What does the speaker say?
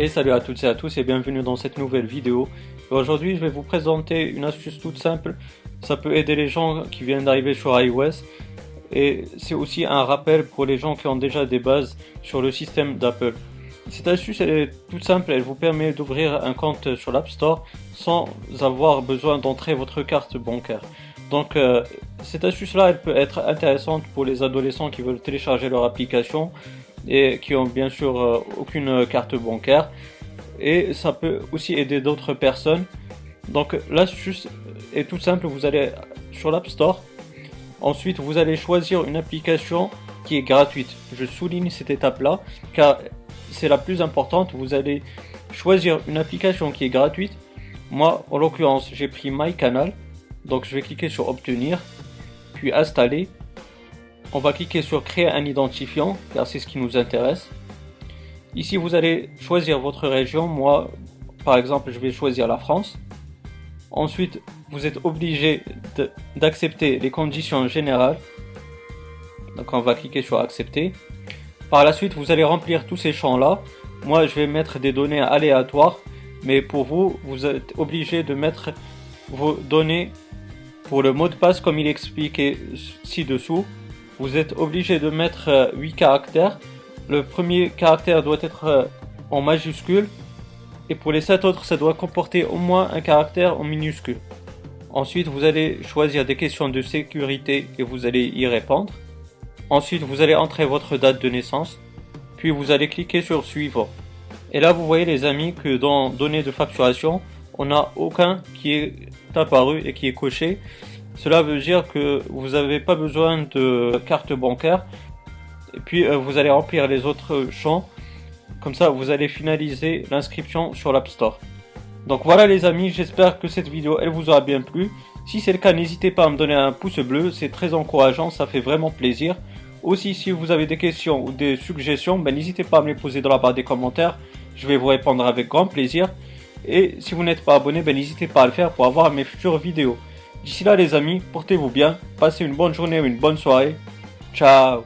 Et salut à toutes et à tous et bienvenue dans cette nouvelle vidéo. Aujourd'hui je vais vous présenter une astuce toute simple. Ça peut aider les gens qui viennent d'arriver sur iOS. Et c'est aussi un rappel pour les gens qui ont déjà des bases sur le système d'Apple. Cette astuce est toute simple, elle vous permet d'ouvrir un compte sur l'App Store sans avoir besoin d'entrer votre carte bancaire. Donc euh, cette astuce là elle peut être intéressante pour les adolescents qui veulent télécharger leur application et qui ont bien sûr euh, aucune carte bancaire. Et ça peut aussi aider d'autres personnes. Donc l'astuce est tout simple, vous allez sur l'App Store. Ensuite, vous allez choisir une application qui est gratuite. Je souligne cette étape-là car c'est la plus importante. Vous allez choisir une application qui est gratuite. Moi, en l'occurrence, j'ai pris MyCanal. Donc je vais cliquer sur obtenir, puis installer on va cliquer sur créer un identifiant car c'est ce qui nous intéresse. Ici vous allez choisir votre région. Moi par exemple je vais choisir la France. Ensuite vous êtes obligé d'accepter les conditions générales. Donc on va cliquer sur accepter. Par la suite vous allez remplir tous ces champs là. Moi je vais mettre des données aléatoires. Mais pour vous vous êtes obligé de mettre vos données pour le mot de passe comme il est ci-dessous vous êtes obligé de mettre 8 euh, caractères. Le premier caractère doit être euh, en majuscule et pour les 7 autres, ça doit comporter au moins un caractère en minuscule. Ensuite, vous allez choisir des questions de sécurité et vous allez y répondre. Ensuite, vous allez entrer votre date de naissance, puis vous allez cliquer sur suivant. Et là, vous voyez les amis que dans données de facturation, on n'a aucun qui est apparu et qui est coché. Cela veut dire que vous n'avez pas besoin de carte bancaire. Et puis euh, vous allez remplir les autres champs. Comme ça, vous allez finaliser l'inscription sur l'App Store. Donc voilà les amis, j'espère que cette vidéo elle vous aura bien plu. Si c'est le cas, n'hésitez pas à me donner un pouce bleu, c'est très encourageant, ça fait vraiment plaisir. Aussi, si vous avez des questions ou des suggestions, ben, n'hésitez pas à me les poser dans la barre des commentaires. Je vais vous répondre avec grand plaisir. Et si vous n'êtes pas abonné, ben, n'hésitez pas à le faire pour avoir mes futures vidéos. D'ici là les amis, portez-vous bien, passez une bonne journée ou une bonne soirée. Ciao